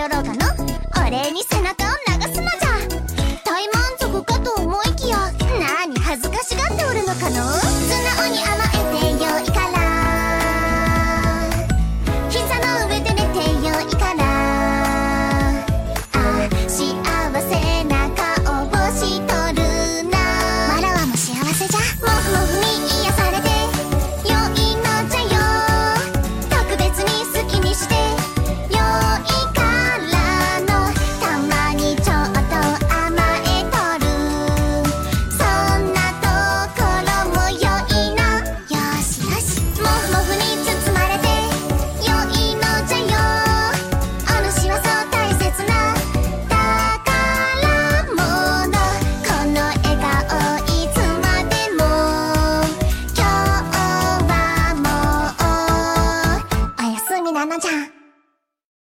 頼ろお礼に背中なち。